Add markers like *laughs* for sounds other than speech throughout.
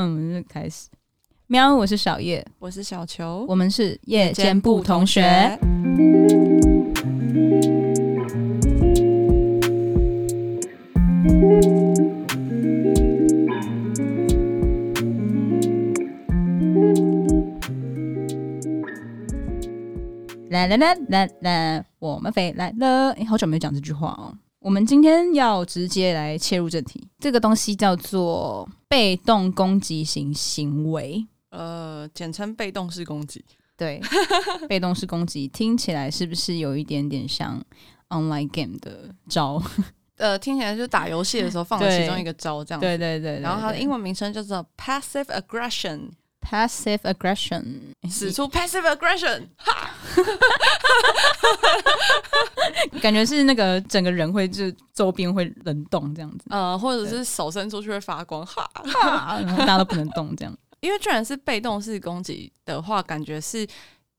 嗯，开始。喵，我是小叶，我是小球，我们是夜间部同学。来来来来来，我们飞来了！哎，好久没有讲这句话哦。我们今天要直接来切入正题，这个东西叫做被动攻击型行为，呃，简称被动式攻击。对，*laughs* 被动式攻击听起来是不是有一点点像 online game 的招？*laughs* 呃，听起来就是打游戏的时候放的其中一个招这样子。对对对，对，对，对，然后它的英文名称叫做 passive aggression。Passive aggression，使出 passive aggression，哈，*laughs* 感觉是那个整个人会就周边会冷冻这样子，呃，或者是手伸出去会发光，哈，哈，然后大家都不能动这样。*laughs* 因为居然是被动式攻击的话，感觉是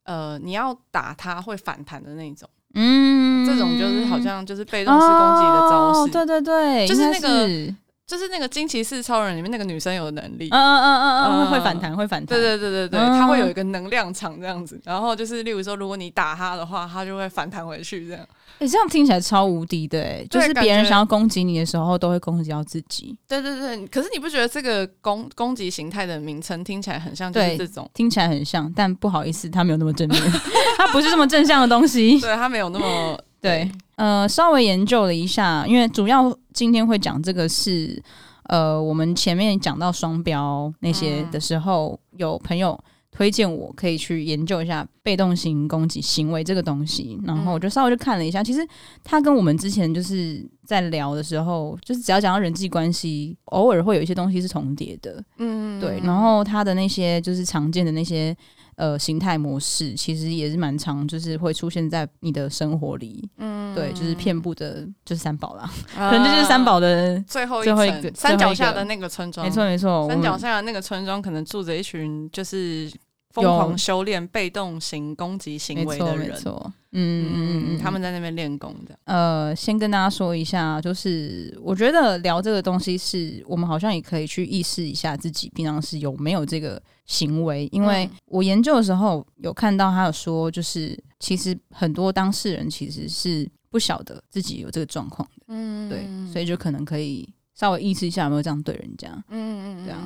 呃你要打他会反弹的那种，嗯，这种就是好像就是被动式攻击的招式，哦，对对对，就是那个。就是那个惊奇四超人里面那个女生有的能力，嗯嗯嗯嗯嗯，会反弹，会反弹，对对对对对，她会有一个能量场这样子，然后就是例如说，如果你打她的话，她就会反弹回去这样。哎，这样听起来超无敌的，哎，就是别人想要攻击你的时候，都会攻击到自己。对对对，可是你不觉得这个攻攻击形态的名称听起来很像就是这种？听起来很像，但不好意思，它没有那么正面，*laughs* 它不是这么正向的东西。对，它没有那么对。呃，稍微研究了一下，因为主要今天会讲这个是。呃，我们前面讲到双标那些的时候，嗯、有朋友推荐我可以去研究一下被动型攻击行为这个东西，然后我就稍微就看了一下，其实他跟我们之前就是在聊的时候，就是只要讲到人际关系，偶尔会有一些东西是重叠的，嗯，对，然后他的那些就是常见的那些。呃，形态模式其实也是蛮常，就是会出现在你的生活里。嗯，对，就是遍布的，就是三宝啦，呃、*laughs* 可能就是三宝的最后最后一个山脚下的那个村庄。没错没错，山脚下的那个村庄可能住着一群就是。疯狂修炼被动型攻击行为的人，没错，嗯嗯嗯，他们在那边练功的。呃，先跟大家说一下，就是我觉得聊这个东西是，是我们好像也可以去意识一下自己平常是有没有这个行为。因为我研究的时候有看到他有说，就是其实很多当事人其实是不晓得自己有这个状况的。嗯，对，所以就可能可以稍微意识一下有没有这样对人家。嗯嗯嗯，这样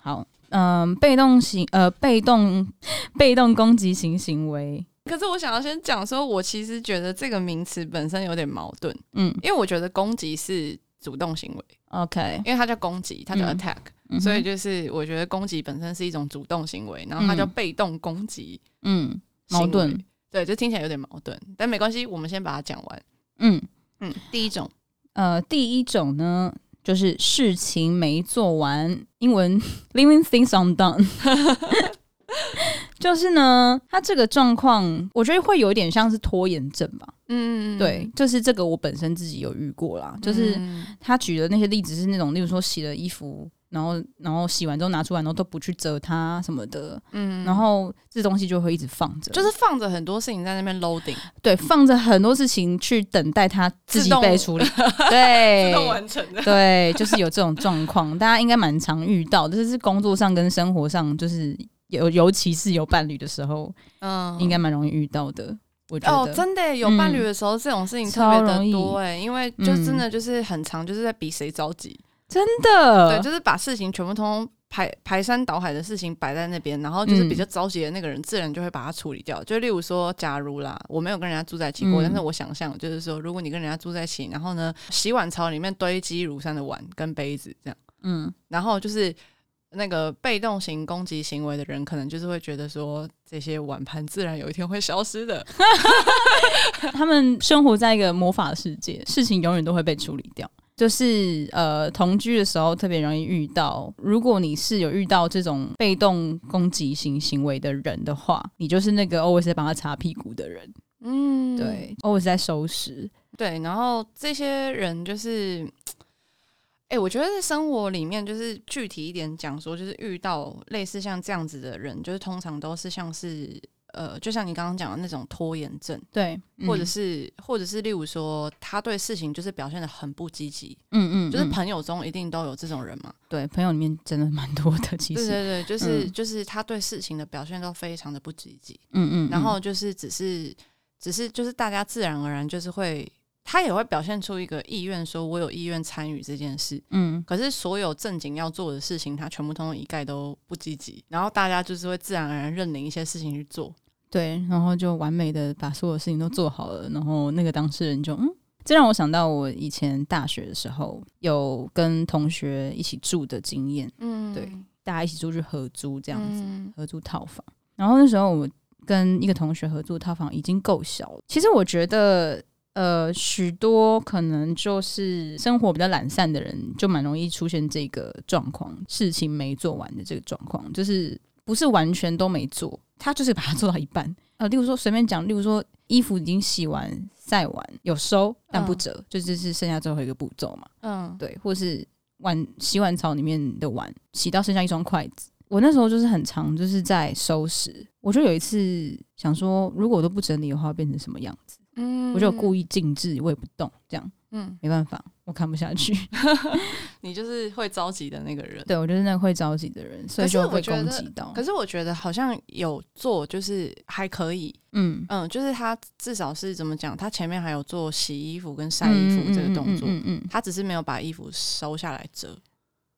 好。嗯、呃，被动型呃，被 *laughs* 动被动攻击型行为。可是我想要先讲说，我其实觉得这个名词本身有点矛盾。嗯，因为我觉得攻击是主动行为，OK，因为它叫攻击，它叫 attack，、嗯、所以就是我觉得攻击本身是一种主动行为，然后它叫被动攻击，嗯，矛盾，对，就听起来有点矛盾，但没关系，我们先把它讲完。嗯。嗯，第一种，呃，第一种呢。就是事情没做完，英文 *laughs* leaving things undone，就是呢，他这个状况，我觉得会有一点像是拖延症吧。嗯，对，就是这个我本身自己有遇过啦。就是他举的那些例子是那种，例如说洗了衣服。然后，然后洗完之后拿出来，然后都不去折它什么的，嗯，然后这东西就会一直放着，就是放着很多事情在那边 loading，对，放着很多事情去等待它自己被处理，*laughs* 对，自动完成的，对，就是有这种状况，大家应该蛮常遇到，就是工作上跟生活上，就是有尤其是有伴侣的时候，嗯，应该蛮容易遇到的。我觉得。哦，真的有伴侣的时候，这种事情特别的多哎，因为就真的就是很长，就是在比谁着急。真的，对，就是把事情全部通通排排山倒海的事情摆在那边，然后就是比较着急的那个人，自然就会把它处理掉。嗯、就例如说，假如啦，我没有跟人家住在一起过，嗯、但是我想象就是说，如果你跟人家住在一起，然后呢，洗碗槽里面堆积如山的碗跟杯子这样，嗯，然后就是那个被动型攻击行为的人，可能就是会觉得说，这些碗盘自然有一天会消失的。*laughs* 他们生活在一个魔法世界，事情永远都会被处理掉。就是呃，同居的时候特别容易遇到。如果你是有遇到这种被动攻击型行为的人的话，你就是那个 always 在帮他擦屁股的人。嗯，对，always 在收拾。对，然后这些人就是，哎、欸，我觉得在生活里面，就是具体一点讲说，就是遇到类似像这样子的人，就是通常都是像是呃，就像你刚刚讲的那种拖延症，对，嗯、或者是或者是例如说他对事情就是表现的很不积极，嗯，嗯嗯，就是朋友中一定都有这种人嘛。对，朋友里面真的蛮多的，其实对对对，就是、嗯、就是他对事情的表现都非常的不积极，嗯，嗯嗯，然后就是只是只是就是大家自然而然就是会。他也会表现出一个意愿，说我有意愿参与这件事。嗯，可是所有正经要做的事情，他全部通通一概都不积极。然后大家就是会自然而然认领一些事情去做。对，然后就完美的把所有事情都做好了。然后那个当事人就嗯，这让我想到我以前大学的时候有跟同学一起住的经验。嗯，对，大家一起出去合租这样子，嗯、合租套房。然后那时候我跟一个同学合租套房已经够小了。其实我觉得。呃，许多可能就是生活比较懒散的人，就蛮容易出现这个状况，事情没做完的这个状况，就是不是完全都没做，他就是把它做到一半。呃，例如说随便讲，例如说衣服已经洗完、晒完，有收但不折，嗯、就这是剩下最后一个步骤嘛。嗯，对，或是碗洗碗槽里面的碗洗到剩下一双筷子，我那时候就是很长就是在收拾，我就有一次想说，如果我都不整理的话，会变成什么样子？嗯，我就故意静置，我也不动，这样，嗯，没办法，我看不下去。*laughs* 你就是会着急的那个人，对，我就是那个会着急的人，所以就会被攻击到。可是我觉得好像有做，就是还可以，嗯嗯，就是他至少是怎么讲，他前面还有做洗衣服跟晒衣服这个动作，嗯嗯，他只是没有把衣服收下来折。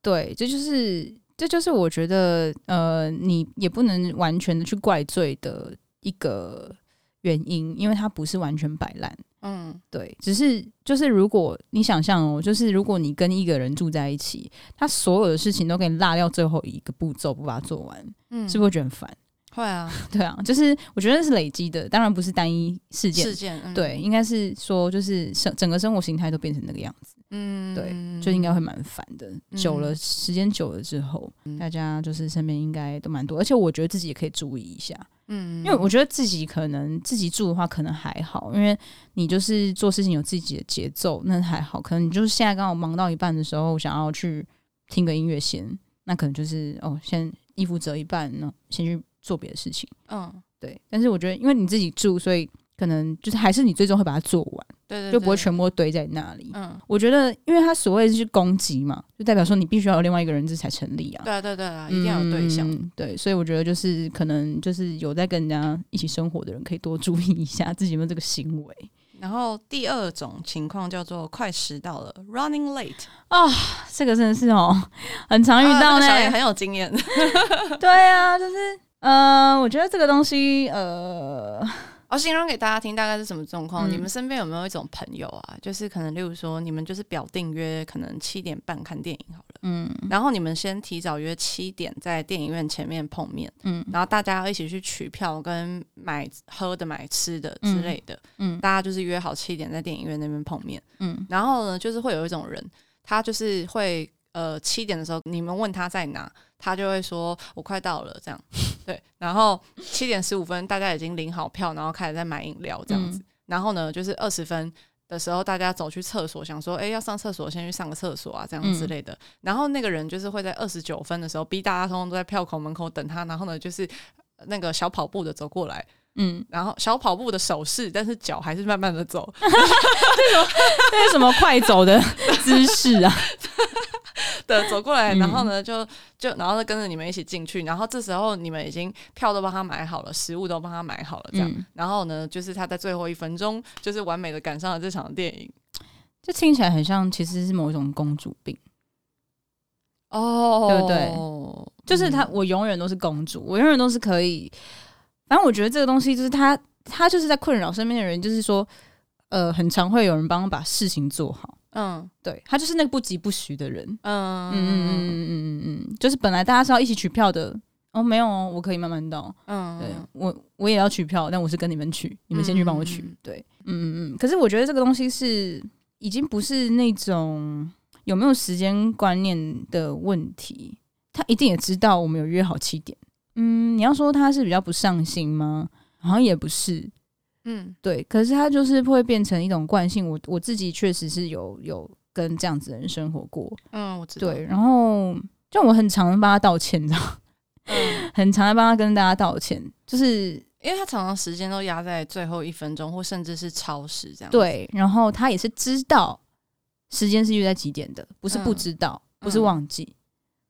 对，这就是这就是我觉得，呃，你也不能完全的去怪罪的一个。原因，因为他不是完全摆烂，嗯，对，只是就是如果你想象哦，就是如果你跟一个人住在一起，他所有的事情都给你落掉最后一个步骤，不把它做完，嗯，是不是会觉得很烦？会啊，*laughs* 对啊，就是我觉得是累积的，当然不是单一事件，事件，嗯、对，应该是说就是生整个生活形态都变成那个样子，嗯，对，就应该会蛮烦的。久了，时间久了之后，嗯、大家就是身边应该都蛮多，而且我觉得自己也可以注意一下。嗯，因为我觉得自己可能自己住的话可能还好，因为你就是做事情有自己的节奏，那还好。可能你就是现在刚好忙到一半的时候，想要去听个音乐先，那可能就是哦，先衣服折一半，那先去做别的事情。嗯，对。但是我觉得，因为你自己住，所以。可能就是还是你最终会把它做完，对，对对，就不会全部堆在那里。嗯，我觉得，因为他所谓的是攻击嘛，就代表说你必须要有另外一个人质才成立啊。对对对啊，一定要有对象。嗯，对，所以我觉得就是可能就是有在跟人家一起生活的人，可以多注意一下自己有没有这个行为。然后第二种情况叫做快迟到了，running late 啊，哦，这个真的是哦，*laughs* 很常遇到呢，也很有经验。*laughs* 对啊，就是呃，我觉得这个东西呃。我形容给大家听，大概是什么状况？嗯、你们身边有没有一种朋友啊？就是可能，例如说，你们就是表定约，可能七点半看电影好了，嗯，然后你们先提早约七点在电影院前面碰面，嗯，然后大家要一起去取票跟买喝的、买吃的之类的，嗯，嗯大家就是约好七点在电影院那边碰面，嗯，然后呢，就是会有一种人，他就是会。呃，七点的时候，你们问他在哪，他就会说我快到了，这样 *laughs* 对。然后七点十五分，大家已经领好票，然后开始在买饮料这样子。嗯、然后呢，就是二十分的时候，大家走去厕所，想说，哎，要上厕所，先去上个厕所啊，这样之类的。嗯、然后那个人就是会在二十九分的时候，逼大家通通都在票口门口等他。然后呢，就是那个小跑步的走过来，嗯，然后小跑步的手势，但是脚还是慢慢的走。*laughs* 这种这是什么快走的姿势啊？*laughs* 的走过来，然后呢，就就然后就跟着你们一起进去，然后这时候你们已经票都帮他买好了，食物都帮他买好了，这样，嗯、然后呢，就是他在最后一分钟，就是完美的赶上了这场电影，就听起来很像，其实是某一种公主病，哦，对不对？就是他，我永远都是公主，我永远都是可以，反正我觉得这个东西就是他，他就是在困扰身边的人，就是说，呃，很常会有人帮他把事情做好。嗯，对，他就是那个不疾不徐的人。嗯嗯嗯嗯嗯嗯嗯，就是本来大家是要一起取票的，哦，没有哦，我可以慢慢到。嗯，对我我也要取票，但我是跟你们取，你们先去帮我取。嗯、对，嗯嗯嗯。可是我觉得这个东西是已经不是那种有没有时间观念的问题，他一定也知道我们有约好七点。嗯，你要说他是比较不上心吗？好像也不是。嗯，对，可是他就是会变成一种惯性。我我自己确实是有有跟这样子的人生活过。嗯，我知道。对，然后就我很常帮他道歉，你知道？嗯，*laughs* 很常的帮他跟大家道歉。就是因为他常常时间都压在最后一分钟，或甚至是超时这样。对，然后他也是知道时间是约在几点的，不是不知道，嗯、不是忘记，嗯、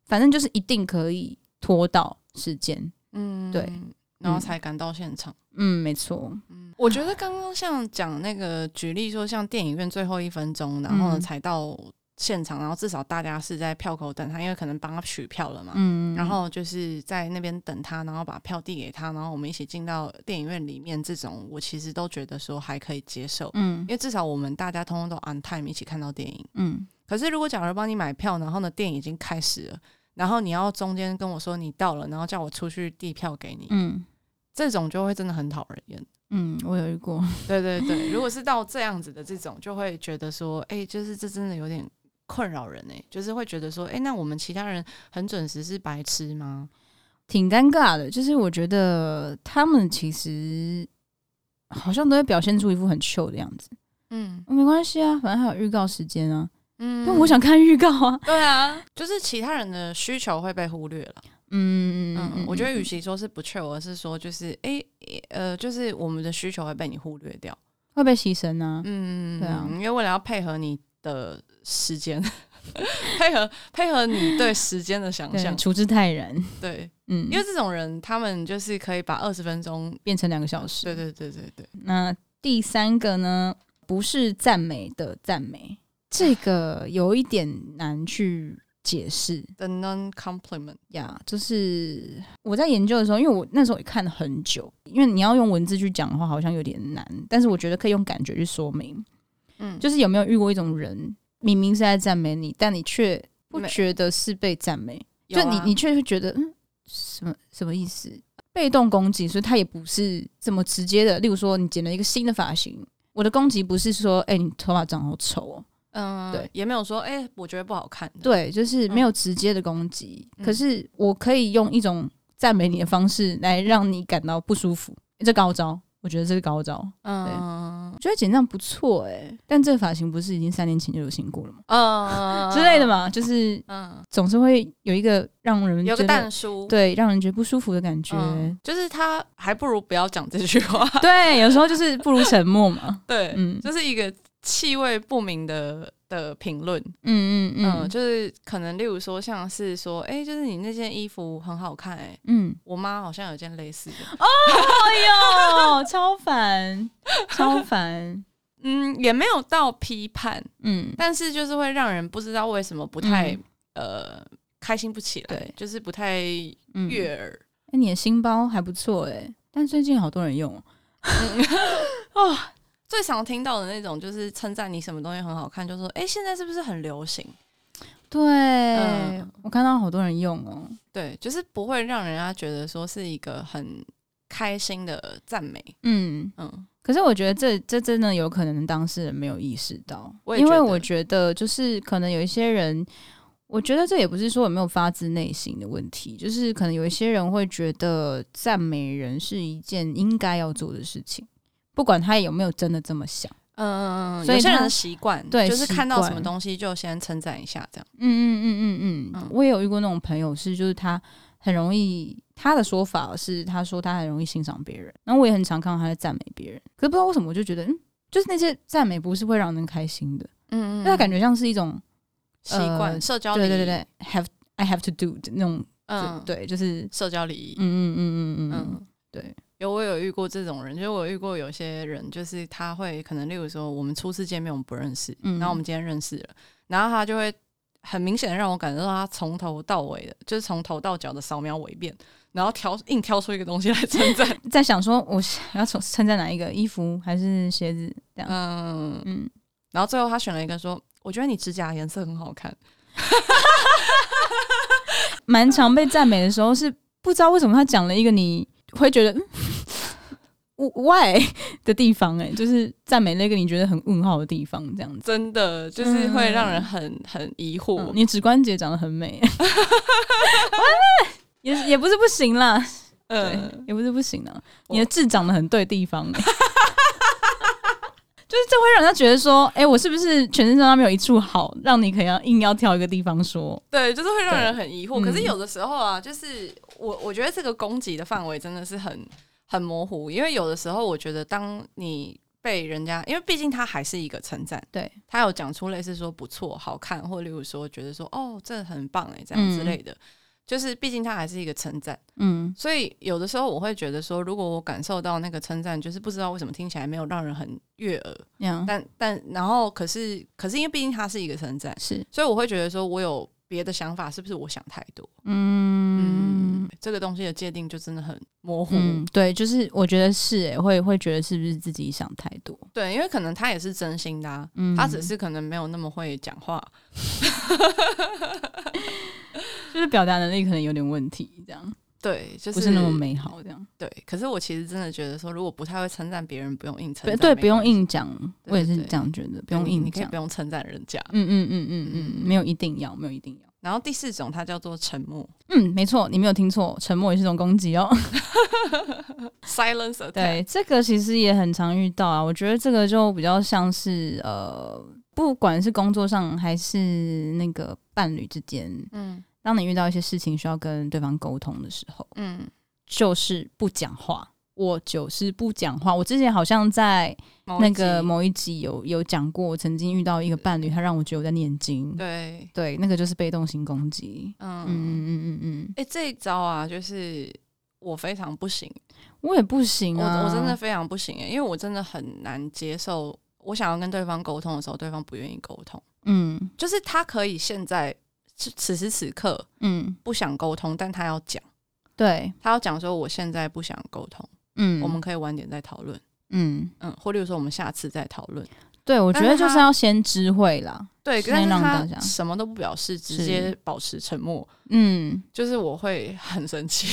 反正就是一定可以拖到时间。嗯，对，然后才赶到现场。嗯，没错。嗯，我觉得刚刚像讲那个举例说，像电影院最后一分钟，然后呢才到。现场，然后至少大家是在票口等他，因为可能帮他取票了嘛。嗯，然后就是在那边等他，然后把票递给他，然后我们一起进到电影院里面。这种我其实都觉得说还可以接受。嗯，因为至少我们大家通通都 on time 一起看到电影。嗯，可是如果假如帮你买票，然后呢电影已经开始了，然后你要中间跟我说你到了，然后叫我出去递票给你。嗯，这种就会真的很讨人厌。嗯，我有遇过。*laughs* 对对对，如果是到这样子的这种，就会觉得说，哎，就是这真的有点。困扰人呢、欸，就是会觉得说，哎、欸，那我们其他人很准时是白痴吗？挺尴尬的。就是我觉得他们其实好像都会表现出一副很秀的样子。嗯，没关系啊，反正还有预告时间啊。嗯，但我想看预告啊。对啊，就是其他人的需求会被忽略了。嗯嗯嗯，我觉得与其说是不确，而是说就是，哎、欸，呃，就是我们的需求会被你忽略掉，会被牺牲呢、啊。嗯，对啊，因为为了要配合你的。时间 *laughs* 配合配合你对时间的想象，处之泰然。对，嗯，因为这种人，他们就是可以把二十分钟变成两个小时。对对对对对。那第三个呢？不是赞美的赞美，这个有一点难去解释。The non-compliment，呀，yeah, 就是我在研究的时候，因为我那时候也看了很久，因为你要用文字去讲的话，好像有点难。但是我觉得可以用感觉去说明。嗯，就是有没有遇过一种人？明明是在赞美你，但你却不觉得是被赞美，就你你却会觉得嗯，什么什么意思？被动攻击，所以他也不是这么直接的。例如说，你剪了一个新的发型，我的攻击不是说，哎、欸，你头发长好丑哦，嗯，对，也没有说，哎、欸，我觉得不好看，对，就是没有直接的攻击。嗯、可是我可以用一种赞美你的方式来让你感到不舒服，这高招。我觉得这是高招，嗯，我觉得剪这样不错哎、欸，但这个发型不是已经三年前就流行过了吗？嗯，*laughs* 之类的嘛，就是嗯，总是会有一个让人有个但书，对，让人觉得不舒服的感觉，嗯、就是他还不如不要讲这句话，对，有时候就是不如沉默嘛，*laughs* 对，嗯，就是一个气味不明的。的评论，嗯嗯嗯、呃，就是可能例如说，像是说，哎、欸，就是你那件衣服很好看、欸，哎，嗯，我妈好像有件类似的，哦哟，*laughs* 超烦，超烦，嗯，也没有到批判，嗯，但是就是会让人不知道为什么不太、嗯、呃开心不起来，对，就是不太悦耳。哎、嗯。欸，你的新包还不错，哎，但最近好多人用，哦。*laughs* 最常听到的那种就是称赞你什么东西很好看，就说：“哎、欸，现在是不是很流行？”对，嗯、我看到好多人用哦。对，就是不会让人家觉得说是一个很开心的赞美。嗯嗯。可是我觉得这这真的有可能当事人没有意识到，因为我觉得就是可能有一些人，我觉得这也不是说有没有发自内心的问题，就是可能有一些人会觉得赞美人是一件应该要做的事情。不管他有没有真的这么想，嗯，所以有些人的习惯，对，就是看到什么东西就先称赞一下，这样。嗯嗯嗯嗯嗯，我也有遇过那种朋友，是就是他很容易，他的说法是，他说他很容易欣赏别人，然后我也很常看到他在赞美别人，可是不知道为什么，我就觉得，嗯，就是那些赞美不是会让人开心的，嗯嗯，那他感觉像是一种习惯、社交对对对对，have I have to do 的那种，嗯，对，就是社交礼仪，嗯嗯嗯嗯嗯。嗯，对。有我有遇过这种人，就是我有遇过有些人，就是他会可能，例如说我们初次见面我们不认识，嗯、然后我们今天认识了，然后他就会很明显的让我感觉到他从头到尾的，就是从头到脚的扫描我一遍，然后挑硬挑出一个东西来 *laughs* 称赞，*laughs* 在想说我要从称赞哪一个衣服还是鞋子这样，嗯嗯，然后最后他选了一个说，我觉得你指甲颜色很好看，*laughs* 蛮常被赞美的时候是不知道为什么他讲了一个你。会觉得 *laughs* why *laughs* 的地方，哎，就是赞美那个你觉得很问号的地方，这样子。真的就是会让人很很疑惑。嗯、你指关节长得很美，*laughs* 也也不是不行啦，嗯，也不是不行啦。你的痣长得很对地方，就是这会让人家觉得说，哎、欸，我是不是全身上下没有一处好，让你可以要硬要挑一个地方说？对，就是会让人很疑惑。可是有的时候啊，就是我我觉得这个攻击的范围真的是很很模糊，因为有的时候我觉得，当你被人家，因为毕竟他还是一个称赞，对，他有讲出类似说不错、好看，或例如说觉得说哦，这很棒哎，这样之类的。嗯就是，毕竟它还是一个称赞，嗯，所以有的时候我会觉得说，如果我感受到那个称赞，就是不知道为什么听起来没有让人很悦耳，嗯，但但然后可是可是因为毕竟它是一个称赞，是，所以我会觉得说我有别的想法，是不是我想太多？嗯，嗯，这个东西的界定就真的很模糊，嗯，对，就是我觉得是，欸，会会觉得是不是自己想太多？对，因为可能他也是真心的，啊，嗯，他只是可能没有那么会讲话。*laughs* *laughs* 就是表达能力可能有点问题，这样对，就是不是那么美好，这样对。可是我其实真的觉得说，如果不太会称赞别人，不用硬称赞，对，不用硬讲。我也是这样觉得，不用硬讲，你可以不用称赞人家。嗯嗯嗯嗯嗯，没有一定要，没有一定要。然后第四种，它叫做沉默。嗯，没错，你没有听错，沉默也是一种攻击哦。*laughs* Silence attack。对，这个其实也很常遇到啊。我觉得这个就比较像是呃，不管是工作上还是那个伴侣之间，嗯。当你遇到一些事情需要跟对方沟通的时候，嗯，就是不讲话。我就是不讲话。我之前好像在那个某一集有有讲过，我曾经遇到一个伴侣，他让我觉得我在念经。对对，那个就是被动型攻击。嗯嗯嗯嗯嗯。哎、欸，这一招啊，就是我非常不行，我也不行啊，我我真的非常不行哎，因为我真的很难接受，我想要跟对方沟通的时候，对方不愿意沟通。嗯，就是他可以现在。此时此刻，嗯，不想沟通，但他要讲，对，他要讲说，我现在不想沟通，嗯，我们可以晚点再讨论，嗯嗯，或例如说我们下次再讨论。对，我觉得就是要先知会啦，对，先让大家什么都不表示，直接保持沉默，嗯，就是我会很生气，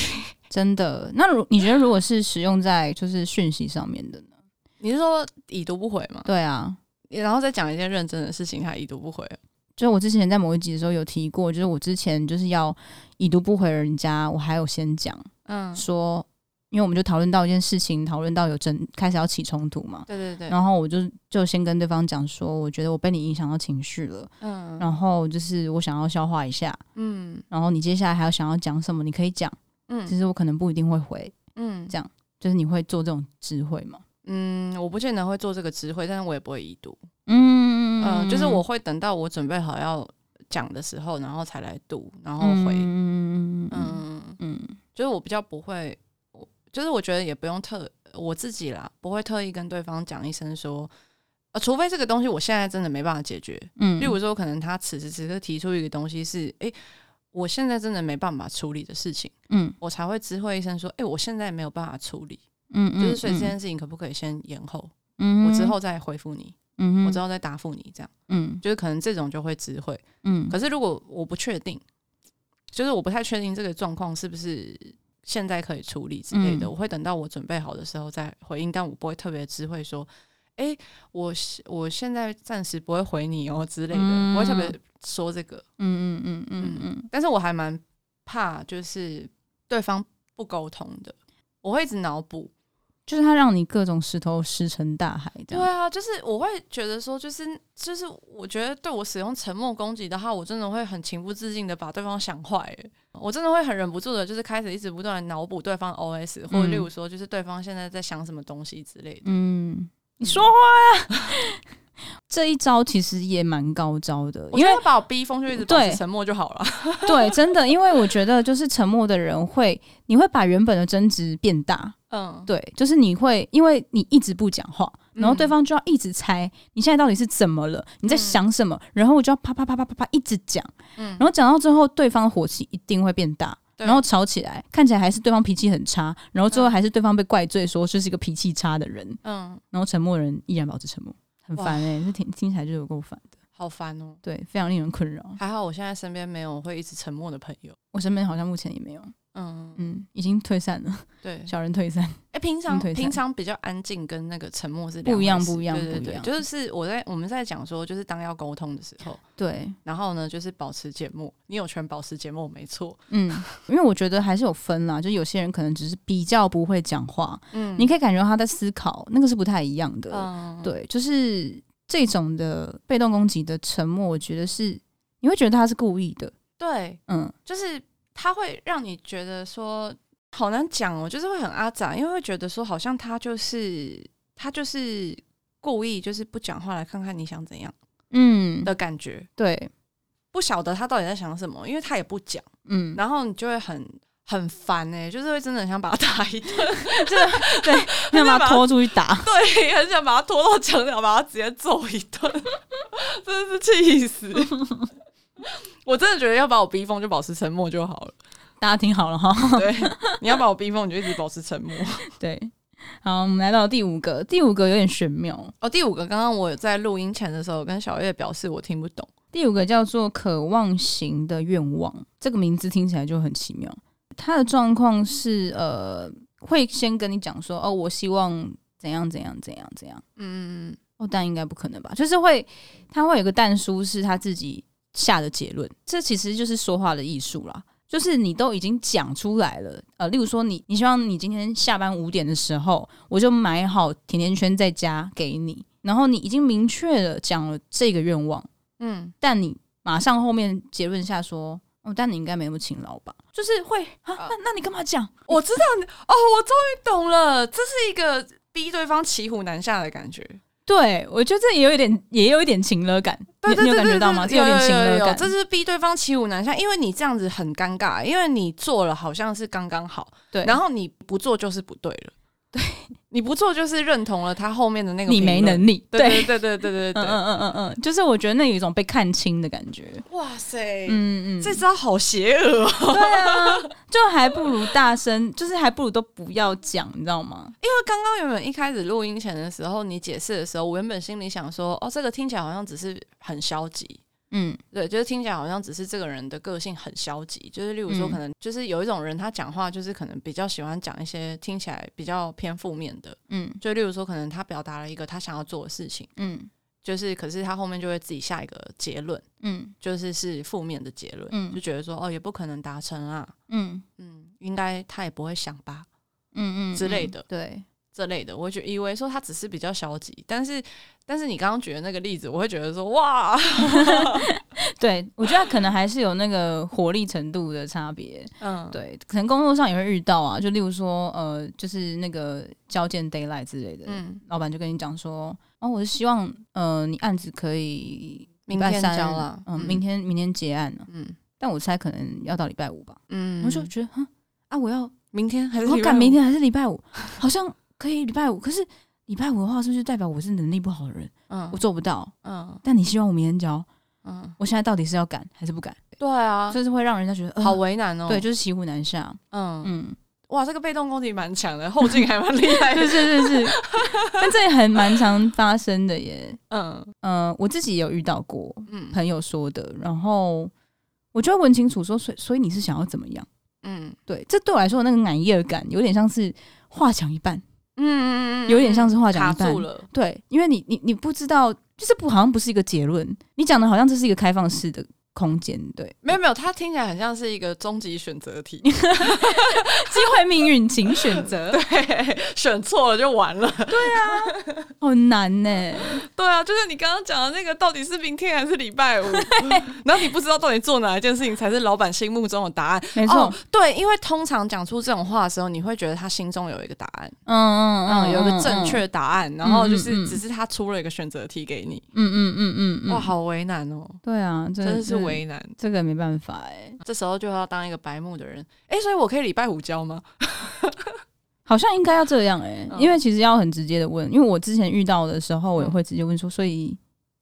真的。那如你觉得，如果是使用在就是讯息上面的呢？你是说已读不回吗？对啊，然后再讲一件认真的事情，他已读不回。就是我之前在某一集的时候有提过，就是我之前就是要已读不回人家，我还有先讲，嗯，说，因为我们就讨论到一件事情，讨论到有争，开始要起冲突嘛，对对对，然后我就就先跟对方讲说，我觉得我被你影响到情绪了，嗯，然后就是我想要消化一下，嗯，然后你接下来还要想要讲什么，你可以讲，嗯，其实我可能不一定会回，嗯，这样就是你会做这种智慧吗？嗯，我不见得会做这个知会，但是我也不会已读。嗯嗯、呃，就是我会等到我准备好要讲的时候，然后才来读，然后回。嗯嗯嗯，就是我比较不会，我就是我觉得也不用特我自己啦，不会特意跟对方讲一声说，呃，除非这个东西我现在真的没办法解决。嗯，例如说可能他此时此刻提出一个东西是，哎、欸，我现在真的没办法处理的事情，嗯，我才会知会一声说，哎、欸，我现在没有办法处理。嗯，嗯，就是所以这件事情可不可以先延后？嗯，我之后再回复你。嗯，我之后再答复你，这样。嗯，就是可能这种就会知会。嗯，可是如果我不确定，就是我不太确定这个状况是不是现在可以处理之类的，嗯、我会等到我准备好的时候再回应，但我不会特别知会说，哎、欸，我我现在暂时不会回你哦之类的，嗯、不会特别说这个。嗯嗯嗯嗯嗯。但是我还蛮怕，就是对方不沟通的，我会一直脑补。就是它让你各种石头石沉大海，对啊，就是我会觉得说，就是就是，我觉得对我使用沉默攻击的话，我真的会很情不自禁的把对方想坏，我真的会很忍不住的，就是开始一直不断脑补对方 OS，或者例如说，就是对方现在在想什么东西之类的。嗯，你说话呀。*laughs* 这一招其实也蛮高招的，因为把我逼疯，就一直保持沉默就好了。对，真的，因为我觉得就是沉默的人会，你会把原本的争执变大。嗯，对，就是你会，因为你一直不讲话，然后对方就要一直猜你现在到底是怎么了，你在想什么，然后我就要啪啪啪啪啪啪一直讲，嗯，然后讲到最后，对方的火气一定会变大，然后吵起来，看起来还是对方脾气很差，然后最后还是对方被怪罪说这是一个脾气差的人，嗯，然后沉默的人依然保持沉默。很烦哎、欸，这听听起来就有够烦的，好烦哦。对，非常令人困扰。还好我现在身边没有会一直沉默的朋友，我身边好像目前也没有。嗯嗯，已经退散了。对，小人退散。哎、欸，平常平常比较安静，跟那个沉默是两不一样，不一样，对对对，不一样。就是我在我们在讲说，就是当要沟通的时候，对，然后呢，就是保持缄默。你有权保持缄默，没错。嗯，因为我觉得还是有分啦，就有些人可能只是比较不会讲话，嗯，你可以感觉到他在思考，那个是不太一样的。嗯，对，就是。这种的被动攻击的沉默，我觉得是你会觉得他是故意的。对，嗯，就是他会让你觉得说好难讲哦，就是会很阿杂，因为会觉得说好像他就是他就是故意就是不讲话来看看你想怎样，嗯的感觉，嗯、对，不晓得他到底在想什么，因为他也不讲，嗯，然后你就会很很烦哎、欸，就是会真的很想把他打一顿，*laughs* 就对，很想把他拖出去打，对，很想把他拖到墙角，把他直接揍一顿，*laughs* 真的是气死。*laughs* *laughs* 我真的觉得要把我逼疯，就保持沉默就好了。大家听好了哈，*laughs* 对，你要把我逼疯，你就一直保持沉默。*laughs* 对，好，我们来到第五个，第五个有点玄妙哦。第五个，刚刚我在录音前的时候跟小月表示我听不懂。第五个叫做渴望型的愿望，这个名字听起来就很奇妙。他的状况是呃，会先跟你讲说哦，我希望怎样怎样怎样怎样。嗯嗯哦，但应该不可能吧？就是会，他会有个但书是他自己。下的结论，这其实就是说话的艺术啦。就是你都已经讲出来了，呃，例如说你，你希望你今天下班五点的时候，我就买好甜甜圈在家给你，然后你已经明确的讲了这个愿望，嗯，但你马上后面结论下说，哦，但你应该没那么勤劳吧？就是会啊，那那你干嘛讲？我知道你，哦，我终于懂了，这是一个逼对方骑虎难下的感觉。对，我觉得这也有一点，也有一点情勒感。对对对对，你有感觉到吗？这有点情勒感，这是逼对方骑虎难下，因为你这样子很尴尬，因为你做了好像是刚刚好，对，然后你不做就是不对了。对，你不做就是认同了他后面的那个你没能力，对对对对对对对，嗯嗯嗯嗯，就是我觉得那有一种被看清的感觉。哇塞，嗯嗯，这招好邪恶哦。对啊，就还不如大声，就是还不如都不要讲，你知道吗？因为刚刚原本一开始录音前的时候，你解释的时候，我原本心里想说，哦，这个听起来好像只是很消极。嗯，对，就是听起来好像只是这个人的个性很消极，就是例如说，可能就是有一种人，他讲话就是可能比较喜欢讲一些听起来比较偏负面的，嗯，就例如说，可能他表达了一个他想要做的事情，嗯，就是可是他后面就会自己下一个结论，嗯，就是是负面的结论，嗯，就觉得说哦，也不可能达成啊，嗯。嗯，应该他也不会想吧，嗯嗯之类的，对。这类的，我就以为说他只是比较消极，但是，但是你刚刚举的那个例子，我会觉得说，哇 *laughs* *laughs* 对，我觉得可能还是有那个活力程度的差别，嗯，对，可能工作上也会遇到啊，就例如说，呃，就是那个交件 d a y l i g h t 之类的，嗯，老板就跟你讲说，哦，我是希望，呃，你案子可以明天交了，嗯，明天明天结案了，嗯，但我猜可能要到礼拜五吧，嗯，我就觉得，哼，啊，我要明天还是我赶明天还是礼拜五，好像。可以礼拜五，可是礼拜五的话，是不是代表我是能力不好的人？嗯，我做不到。嗯，但你希望我明天交？嗯，我现在到底是要赶还是不赶？对啊，就是会让人家觉得好为难哦。对，就是骑虎难下。嗯嗯，哇，这个被动攻击蛮强的，后劲还蛮厉害的。是是是是，*laughs* 但这也很蛮常发生的耶。嗯嗯，我自己也有遇到过，嗯，朋友说的。然后我就要问清楚，说所所以你是想要怎么样？嗯，对，这对我来说那个难意感有点像是话讲一半。嗯嗯嗯，有点像是话讲一半了，对，因为你你你不知道，就是不好像不是一个结论，你讲的好像这是一个开放式的。空间对，没有没有，它听起来很像是一个终极选择题，*laughs* 机会命运，请选择，*laughs* 对，选错了就完了，对啊，好难呢，对啊，就是你刚刚讲的那个，到底是明天还是礼拜五？*laughs* 然后你不知道到底做哪一件事情才是老板心目中的答案，没错，对，因为通常讲出这种话的时候，你会觉得他心中有一个答案，嗯嗯嗯，有一个正确答案，然后就是只是他出了一个选择题给你，嗯嗯嗯嗯，哇，好为难哦，对啊，真的是。为难，*laughs* 这个没办法哎、欸，这时候就要当一个白目的人哎、欸，所以我可以礼拜五交吗？*laughs* 好像应该要这样哎、因为其实要很直接的问，因为我之前遇到的时候，我也会直接问说，所以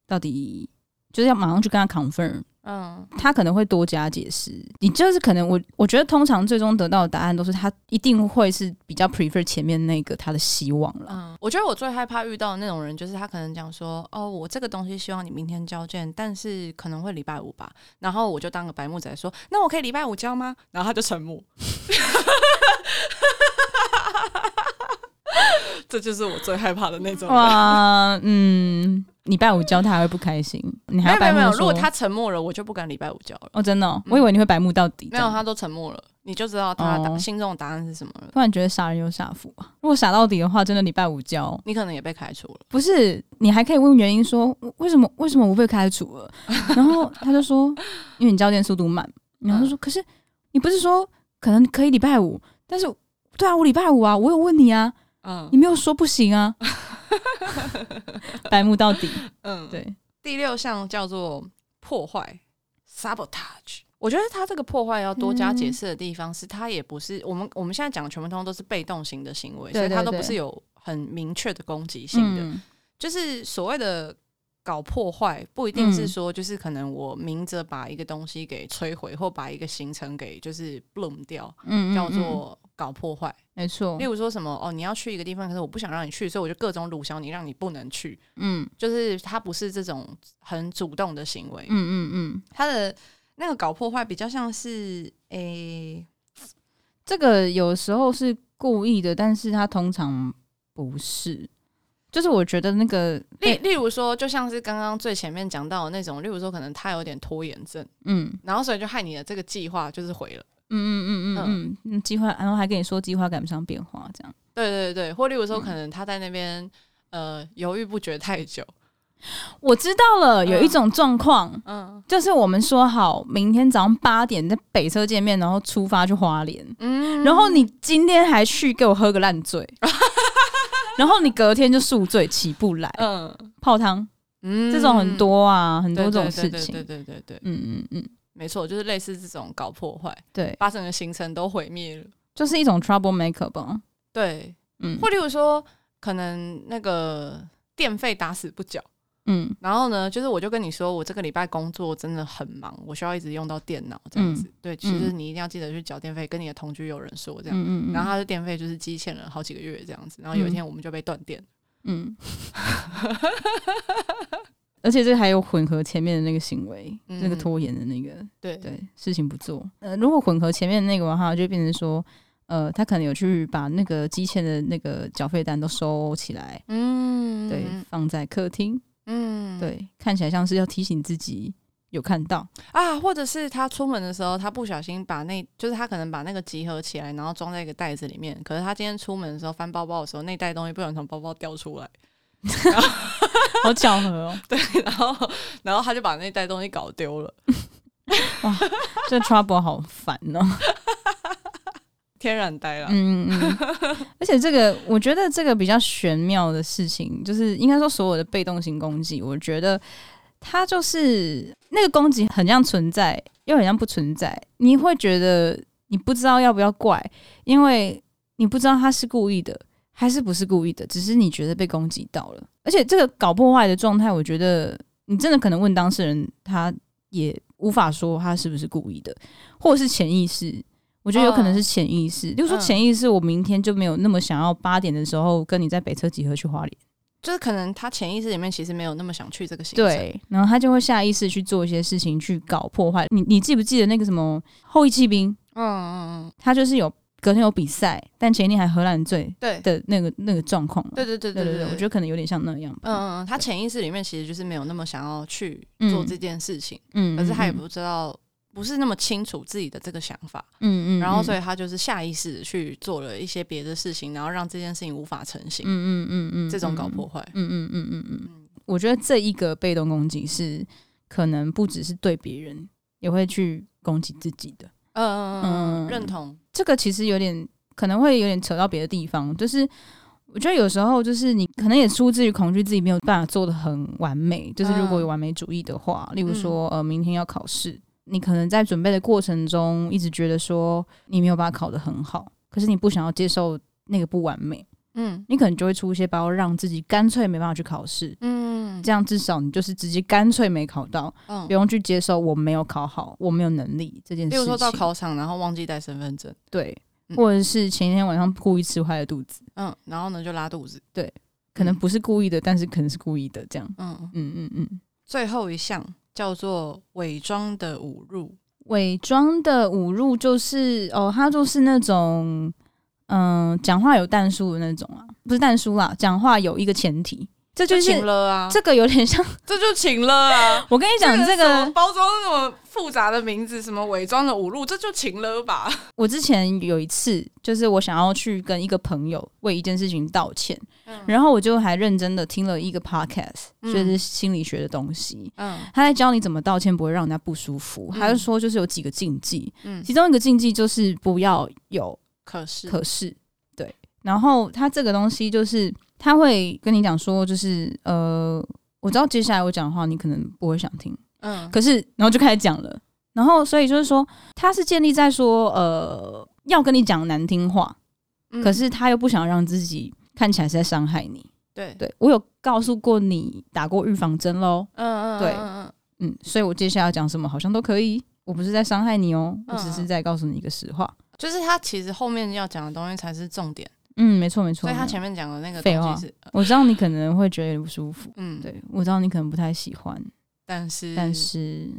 到底就是要马上去跟他 confirm。嗯，他可能会多加解释。你就是可能我，我觉得通常最终得到的答案都是他一定会是比较 prefer 前面那个他的希望了。嗯，我觉得我最害怕遇到的那种人，就是他可能讲说，哦，我这个东西希望你明天交件，但是可能会礼拜五吧。然后我就当个白木仔说，那我可以礼拜五交吗？然后他就沉默。*laughs* *laughs* 这就是我最害怕的那种。哇，嗯。礼拜五交他还会不开心，你还要白目说？没有没有，如果他沉默了，我就不敢礼拜五交了。哦，真的、哦，我以为你会白目到底。没有，他都沉默了，你就知道他答、哦、心中的答案是什么了。突然觉得傻人有傻福啊！如果傻到底的话，真的礼拜五交，你可能也被开除了。不是，你还可以问原因说，说为什么为什么我被开除了？*laughs* 然后他就说，因为你交件速度慢。然后他说，可是你不是说可能可以礼拜五，但是对啊，我礼拜五啊，我有问你啊，嗯，你没有说不行啊，*laughs* *laughs* 白目到底。嗯，对。第六项叫做破坏 （sabotage）。我觉得他这个破坏要多加解释的地方是，他也不是我们我们现在讲的全部通通都是被动型的行为，所以他都不是有很明确的攻击性的。嗯、就是所谓的搞破坏，不一定是说就是可能我明着把一个东西给摧毁，或把一个行程给就是 bloom 掉，嗯，叫做搞破坏。没错。例如说什么哦，你要去一个地方，可是我不想让你去，所以我就各种鲁小你，让你不能去。嗯，就是他不是这种很主动的行为。嗯嗯嗯，他的。那个搞破坏比较像是，诶、欸，这个有时候是故意的，但是他通常不是。就是我觉得那个例，例如说，就像是刚刚最前面讲到的那种，例如说，可能他有点拖延症，嗯，然后所以就害你的这个计划就是毁了，嗯嗯嗯嗯嗯，计划，然后还跟你说计划赶不上变化，这样，对对对，或例如说，可能他在那边、嗯、呃犹豫不决太久。我知道了，有一种状况，嗯，就是我们说好明天早上八点在北车见面，然后出发去花莲，嗯，然后你今天还去给我喝个烂醉，然后你隔天就宿醉起不来，嗯，泡汤，嗯，这种很多啊，很多这种事情，对对对对，嗯嗯嗯，没错，就是类似这种搞破坏，对，把整个行程都毁灭了，就是一种 trouble maker 吧，对，嗯，或例如说，可能那个电费打死不缴。嗯，然后呢，就是我就跟你说，我这个礼拜工作真的很忙，我需要一直用到电脑这样子。嗯、对，其实你一定要记得去缴电费，跟你的同居友人说这样。嗯嗯，然后他的电费就是积欠了好几个月这样子，然后有一天我们就被断电。嗯，*laughs* 而且这还有混合前面的那个行为，嗯、那个拖延的那个，对对，事情不做。呃，如果混合前面的那个的话，就变成说，呃，他可能有去把那个积欠的那个缴费单都收起来，嗯，对，放在客厅。嗯，对，看起来像是要提醒自己有看到啊，或者是他出门的时候，他不小心把那，就是他可能把那个集合起来，然后装在一个袋子里面。可是他今天出门的时候翻包包的时候，那袋东西不小心从包包掉出来，*laughs* 好巧合哦。*laughs* 对，然后然后他就把那袋东西搞丢了。哇，这 trouble 好烦哦。*laughs* 天然呆了，嗯嗯，而且这个我觉得这个比较玄妙的事情，就是应该说所有的被动型攻击，我觉得它就是那个攻击很像存在，又很像不存在。你会觉得你不知道要不要怪，因为你不知道他是故意的还是不是故意的，只是你觉得被攻击到了。而且这个搞破坏的状态，我觉得你真的可能问当事人，他也无法说他是不是故意的，或者是潜意识。我觉得有可能是潜意识，就、哦、是说潜意识，我明天就没有那么想要八点的时候跟你在北车集合去花莲，就是可能他潜意识里面其实没有那么想去这个行程，对，然后他就会下意识去做一些事情去搞破坏。你你记不记得那个什么后羿弃兵？嗯嗯嗯，他就是有隔天有比赛，但前一天还喝烂醉，对。的那个那个状况，对对对对对对，我觉得可能有点像那样。嗯嗯，他潜意识里面其实就是没有那么想要去做这件事情，嗯，可是他也不知道。不是那么清楚自己的这个想法，嗯嗯，然后所以他就是下意识去做了一些别的事情，然后让这件事情无法成型，嗯嗯嗯嗯，这种搞破坏，嗯嗯嗯嗯嗯，我觉得这一个被动攻击是可能不只是对别人，也会去攻击自己的，嗯嗯嗯，认同。这个其实有点可能会有点扯到别的地方，就是我觉得有时候就是你可能也出自于恐惧自己没有办法做的很完美，就是如果有完美主义的话，例如说呃明天要考试。你可能在准备的过程中，一直觉得说你没有办法考得很好，可是你不想要接受那个不完美，嗯，你可能就会出一些包，让自己干脆没办法去考试，嗯，这样至少你就是直接干脆没考到，嗯，不用去接受我没有考好，我没有能力这件事情。比如说到考场，然后忘记带身份证，对，或者是前一天晚上故意吃坏了肚子，嗯，然后呢就拉肚子，对，可能不是故意的，但是可能是故意的，这样，嗯。嗯。嗯嗯，最后一项。叫做伪装的侮辱，伪装的侮辱就是哦，他就是那种嗯，讲话有淡书的那种啊，不是淡书啦，讲话有一个前提。这就是情勒啊，这个有点像，*laughs* 这就请了啊！*laughs* 我跟你讲，这个包装那么复杂的名字，什么伪装的五路，这就请了吧。*laughs* 我之前有一次，就是我想要去跟一个朋友为一件事情道歉，嗯、然后我就还认真的听了一个 podcast，就是心理学的东西。嗯，他在教你怎么道歉不会让人家不舒服。他就说，就是有几个禁忌，嗯，其中一个禁忌就是不要有可是，可是对。然后他这个东西就是他会跟你讲说，就是呃，我知道接下来我讲的话你可能不会想听，嗯，可是然后就开始讲了，然后所以就是说他是建立在说呃要跟你讲难听话，嗯，可是他又不想让自己看起来是在伤害你，对。对，我有告诉过你打过预防针喽，嗯嗯，对，嗯嗯，所以我接下来要讲什么好像都可以，我不是在伤害你哦，我只是在告诉你一个实话，就是他其实后面要讲的东西才是重点。嗯，没错没错。所以他前面讲的那个废话，我知道你可能会觉得有点不舒服。嗯，对，我知道你可能不太喜欢，但是但是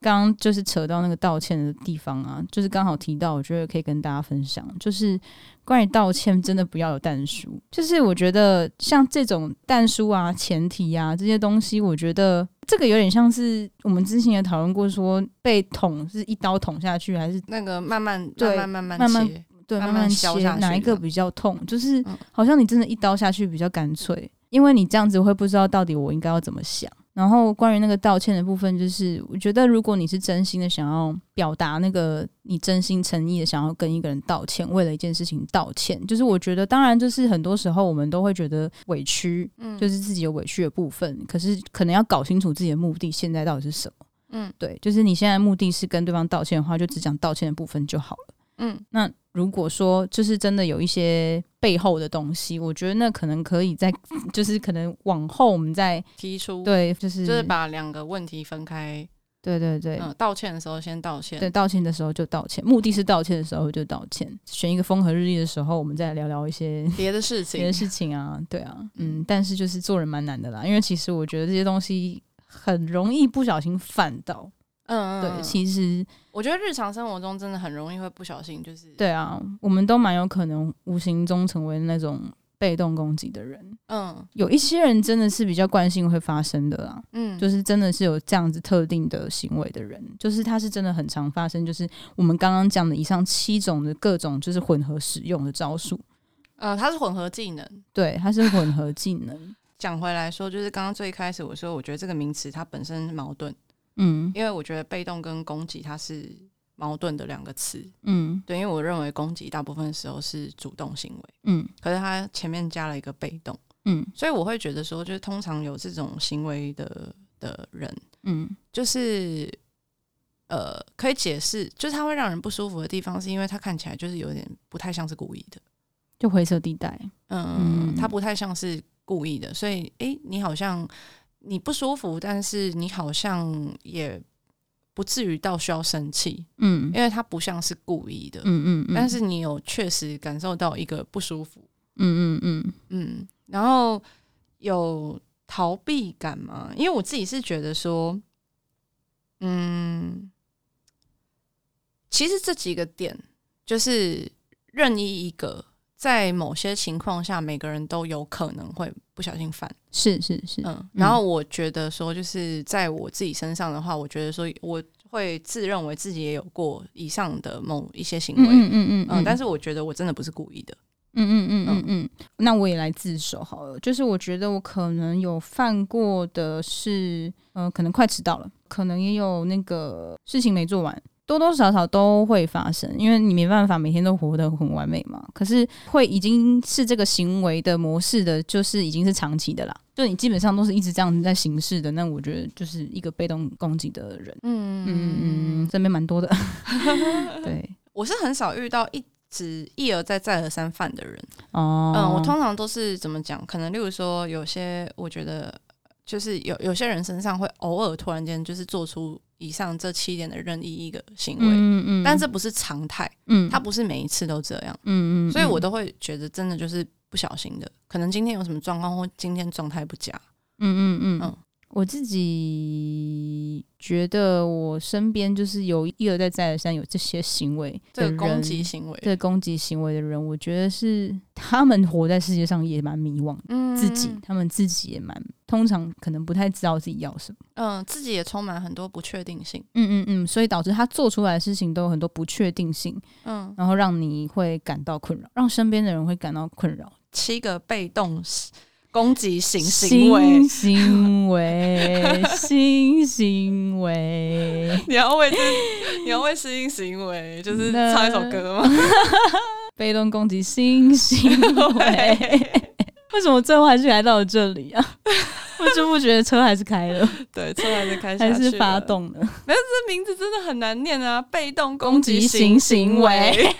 刚刚就是扯到那个道歉的地方啊，就是刚好提到，我觉得可以跟大家分享，就是关于道歉，真的不要有但书。就是我觉得像这种但书啊、前提啊这些东西，我觉得这个有点像是我们之前也讨论过，说被捅是一刀捅下去，还是那个慢慢对慢慢慢慢慢。对，慢慢切，哪一个比较痛？就是好像你真的一刀下去比较干脆，因为你这样子会不知道到底我应该要怎么想。然后关于那个道歉的部分，就是我觉得如果你是真心的想要表达那个你真心诚意的想要跟一个人道歉，为了一件事情道歉，就是我觉得当然就是很多时候我们都会觉得委屈，嗯，就是自己有委屈的部分，可是可能要搞清楚自己的目的现在到底是什么。嗯，对，就是你现在目的是跟对方道歉的话，就只讲道歉的部分就好了。嗯，那如果说就是真的有一些背后的东西，我觉得那可能可以在，*laughs* 就是可能往后我们再提出，对，就是就是把两个问题分开，对对对，嗯，道歉的时候先道歉，对，道歉的时候就道歉，目的是道歉的时候就道歉，选一个风和日丽的时候，我们再聊聊一些 *laughs* 别的事情，别的事情啊，对啊，嗯，但是就是做人蛮难的啦，因为其实我觉得这些东西很容易不小心犯到。嗯，对，其实我觉得日常生活中真的很容易会不小心，就是对啊，我们都蛮有可能无形中成为那种被动攻击的人。嗯，有一些人真的是比较惯性会发生的啦，嗯，就是真的是有这样子特定的行为的人，就是他是真的很常发生，就是我们刚刚讲的以上七种的各种就是混合使用的招数。呃，它是混合技能，对，它是混合技能。*laughs* 讲回来说，就是刚刚最开始我说，我觉得这个名词它本身矛盾。嗯，因为我觉得被动跟攻击它是矛盾的两个词。嗯，对，因为我认为攻击大部分时候是主动行为。嗯，可是它前面加了一个被动。嗯，所以我会觉得说，就是通常有这种行为的的人，嗯，就是呃，可以解释，就是他会让人不舒服的地方，是因为他看起来就是有点不太像是故意的，就灰色地带。嗯，他不太像是故意的，所以诶，你好像。你不舒服，但是你好像也不至于到需要生气，嗯，因为他不像是故意的，嗯嗯，嗯，但是你有确实感受到一个不舒服，嗯嗯嗯嗯，然后有逃避感吗？因为我自己是觉得说，嗯，其实这几个点就是任意一个。在某些情况下，每个人都有可能会不小心犯。是是是，嗯。然后我觉得说，就是在我自己身上的话，我觉得说我会自认为自己也有过以上的某一些行为。嗯嗯嗯嗯。但是我觉得我真的不是故意的。嗯嗯嗯嗯嗯。那我也来自首好了。就是我觉得我可能有犯过的是，呃，可能快迟到了，可能也有那个事情没做完。多多少少都会发生，因为你没办法每天都活得很完美嘛。可是会已经是这个行为的模式的，就是已经是长期的啦。就你基本上都是一直这样子在行事的，那我觉得就是一个被动攻击的人。嗯嗯嗯，这边蛮多的。*laughs* 对，我是很少遇到一直一而再再而三犯的人。哦，嗯，我通常都是怎么讲？可能例如说，有些我觉得就是有有些人身上会偶尔突然间就是做出。以上这七点的任意一个行为，嗯嗯，但这不是常态，嗯，它不是每一次都这样，嗯嗯，所以我都会觉得真的就是不小心的，可能今天有什么状况，或今天状态不佳，嗯嗯嗯。嗯。我自己觉得，我身边就是有一而再再而三有这些行为的人，攻击行为，对攻击行为的人，我觉得是他们活在世界上也蛮迷惘的，嗯，自己他们自己也蛮通常可能不太知道自己要什么，嗯，自己也充满很多不确定性，嗯嗯嗯，所以导致他做出来的事情都有很多不确定性，嗯，然后让你会感到困扰，让身边的人会感到困扰。七个被动攻击型行为，行为，新行为。*laughs* 你要为这，你要为适应行为，就是唱一首歌吗？被动攻击性行为。*laughs* 为什么最后还是来到了这里啊？*laughs* 不知不觉车还是开了，对，车还是开，还是发动了。没有，这名字真的很难念啊！被动攻击型行为，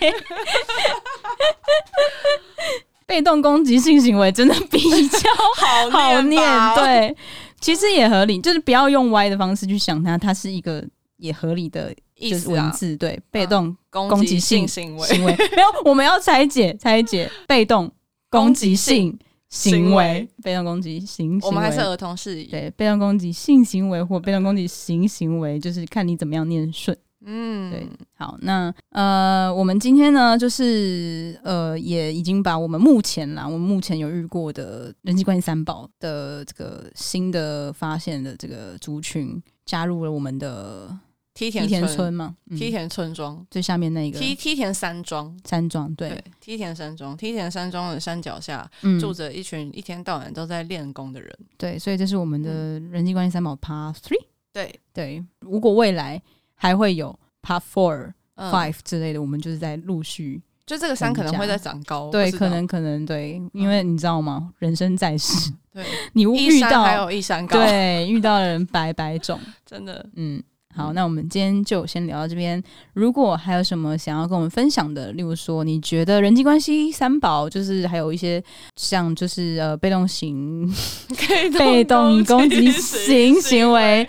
被动攻击性行为真的比较 *laughs* 好好念，对，其实也合理，就是不要用歪的方式去想它，它是一个也合理的意思文字，对，被动攻击性行为，*laughs* 没有，我们要拆解拆解。被动攻击性。行为，被动攻击性行为，我们还是儿童适宜。对，被动攻击性行为或被动攻击型行为，就是看你怎么样念顺。嗯，对。好，那呃，我们今天呢，就是呃，也已经把我们目前啦，我们目前有遇过的人际关系三宝的这个新的发现的这个族群，加入了我们的。梯田村，村嘛，梯田村庄、嗯、最下面那个梯梯田山庄，山庄对，对，梯田山庄，梯田山庄的山脚下、嗯、住着一群一天到晚都在练功的人，对，所以这是我们的人际关系三宝 Part Three，对对，如果未来还会有 Part Four、嗯、Five 之类的，我们就是在陆续，就这个山可能会在长高，对，可能可能对，因为你知道吗？人生在世，对，你遇到还有一山高，对，遇到的人百百种，*laughs* 真的，嗯。好，那我们今天就先聊到这边。如果还有什么想要跟我们分享的，例如说你觉得人际关系三宝就是还有一些像就是呃被动型、*laughs* 被动攻击型行为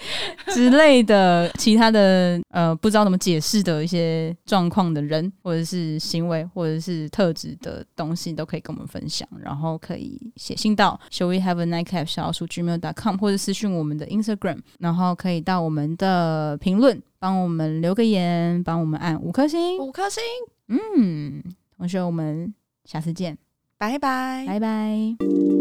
之类的其他的呃不知道怎么解释的一些状况的人，或者是行为或者是特质的东西，都可以跟我们分享。然后可以写信到 Shall we have a nightcap 小老鼠 gmail.com 或者私讯我们的 Instagram，然后可以到我们的。评论，帮我们留个言，帮我们按五颗星，五颗星。嗯，同学，我们下次见，拜拜，拜拜。